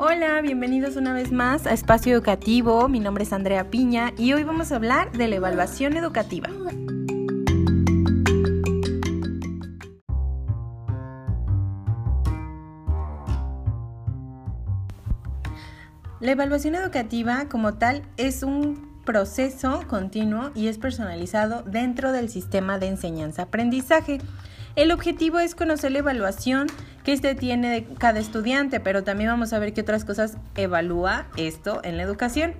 Hola, bienvenidos una vez más a Espacio Educativo. Mi nombre es Andrea Piña y hoy vamos a hablar de la evaluación educativa. La evaluación educativa como tal es un proceso continuo y es personalizado dentro del sistema de enseñanza-aprendizaje. El objetivo es conocer la evaluación que este tiene de cada estudiante, pero también vamos a ver qué otras cosas evalúa esto en la educación.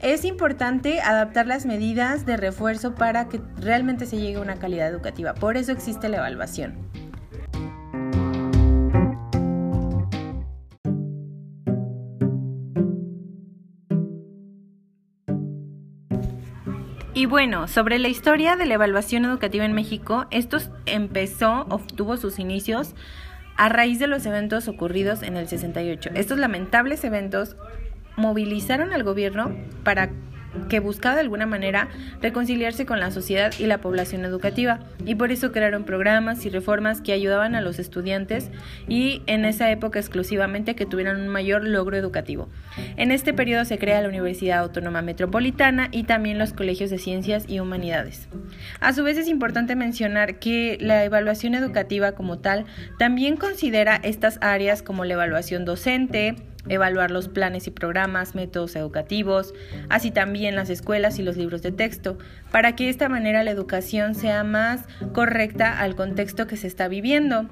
Es importante adaptar las medidas de refuerzo para que realmente se llegue a una calidad educativa. Por eso existe la evaluación. Y bueno, sobre la historia de la evaluación educativa en México, esto empezó, obtuvo sus inicios a raíz de los eventos ocurridos en el 68. Estos lamentables eventos movilizaron al gobierno para que buscaba de alguna manera reconciliarse con la sociedad y la población educativa y por eso crearon programas y reformas que ayudaban a los estudiantes y en esa época exclusivamente que tuvieran un mayor logro educativo. En este periodo se crea la Universidad Autónoma Metropolitana y también los colegios de ciencias y humanidades. A su vez es importante mencionar que la evaluación educativa como tal también considera estas áreas como la evaluación docente, evaluar los planes y programas, métodos educativos, así también las escuelas y los libros de texto, para que de esta manera la educación sea más correcta al contexto que se está viviendo.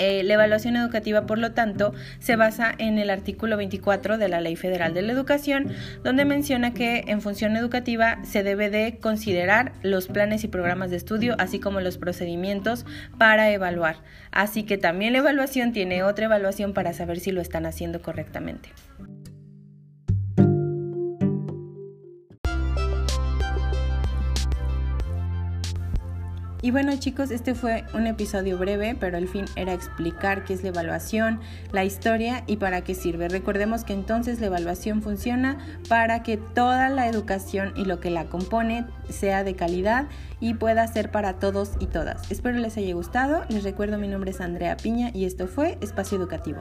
Eh, la evaluación educativa, por lo tanto, se basa en el artículo 24 de la Ley Federal de la Educación, donde menciona que en función educativa se debe de considerar los planes y programas de estudio, así como los procedimientos para evaluar. Así que también la evaluación tiene otra evaluación para saber si lo están haciendo correctamente. Y bueno chicos, este fue un episodio breve, pero el fin era explicar qué es la evaluación, la historia y para qué sirve. Recordemos que entonces la evaluación funciona para que toda la educación y lo que la compone sea de calidad y pueda ser para todos y todas. Espero les haya gustado. Les recuerdo mi nombre es Andrea Piña y esto fue Espacio Educativo.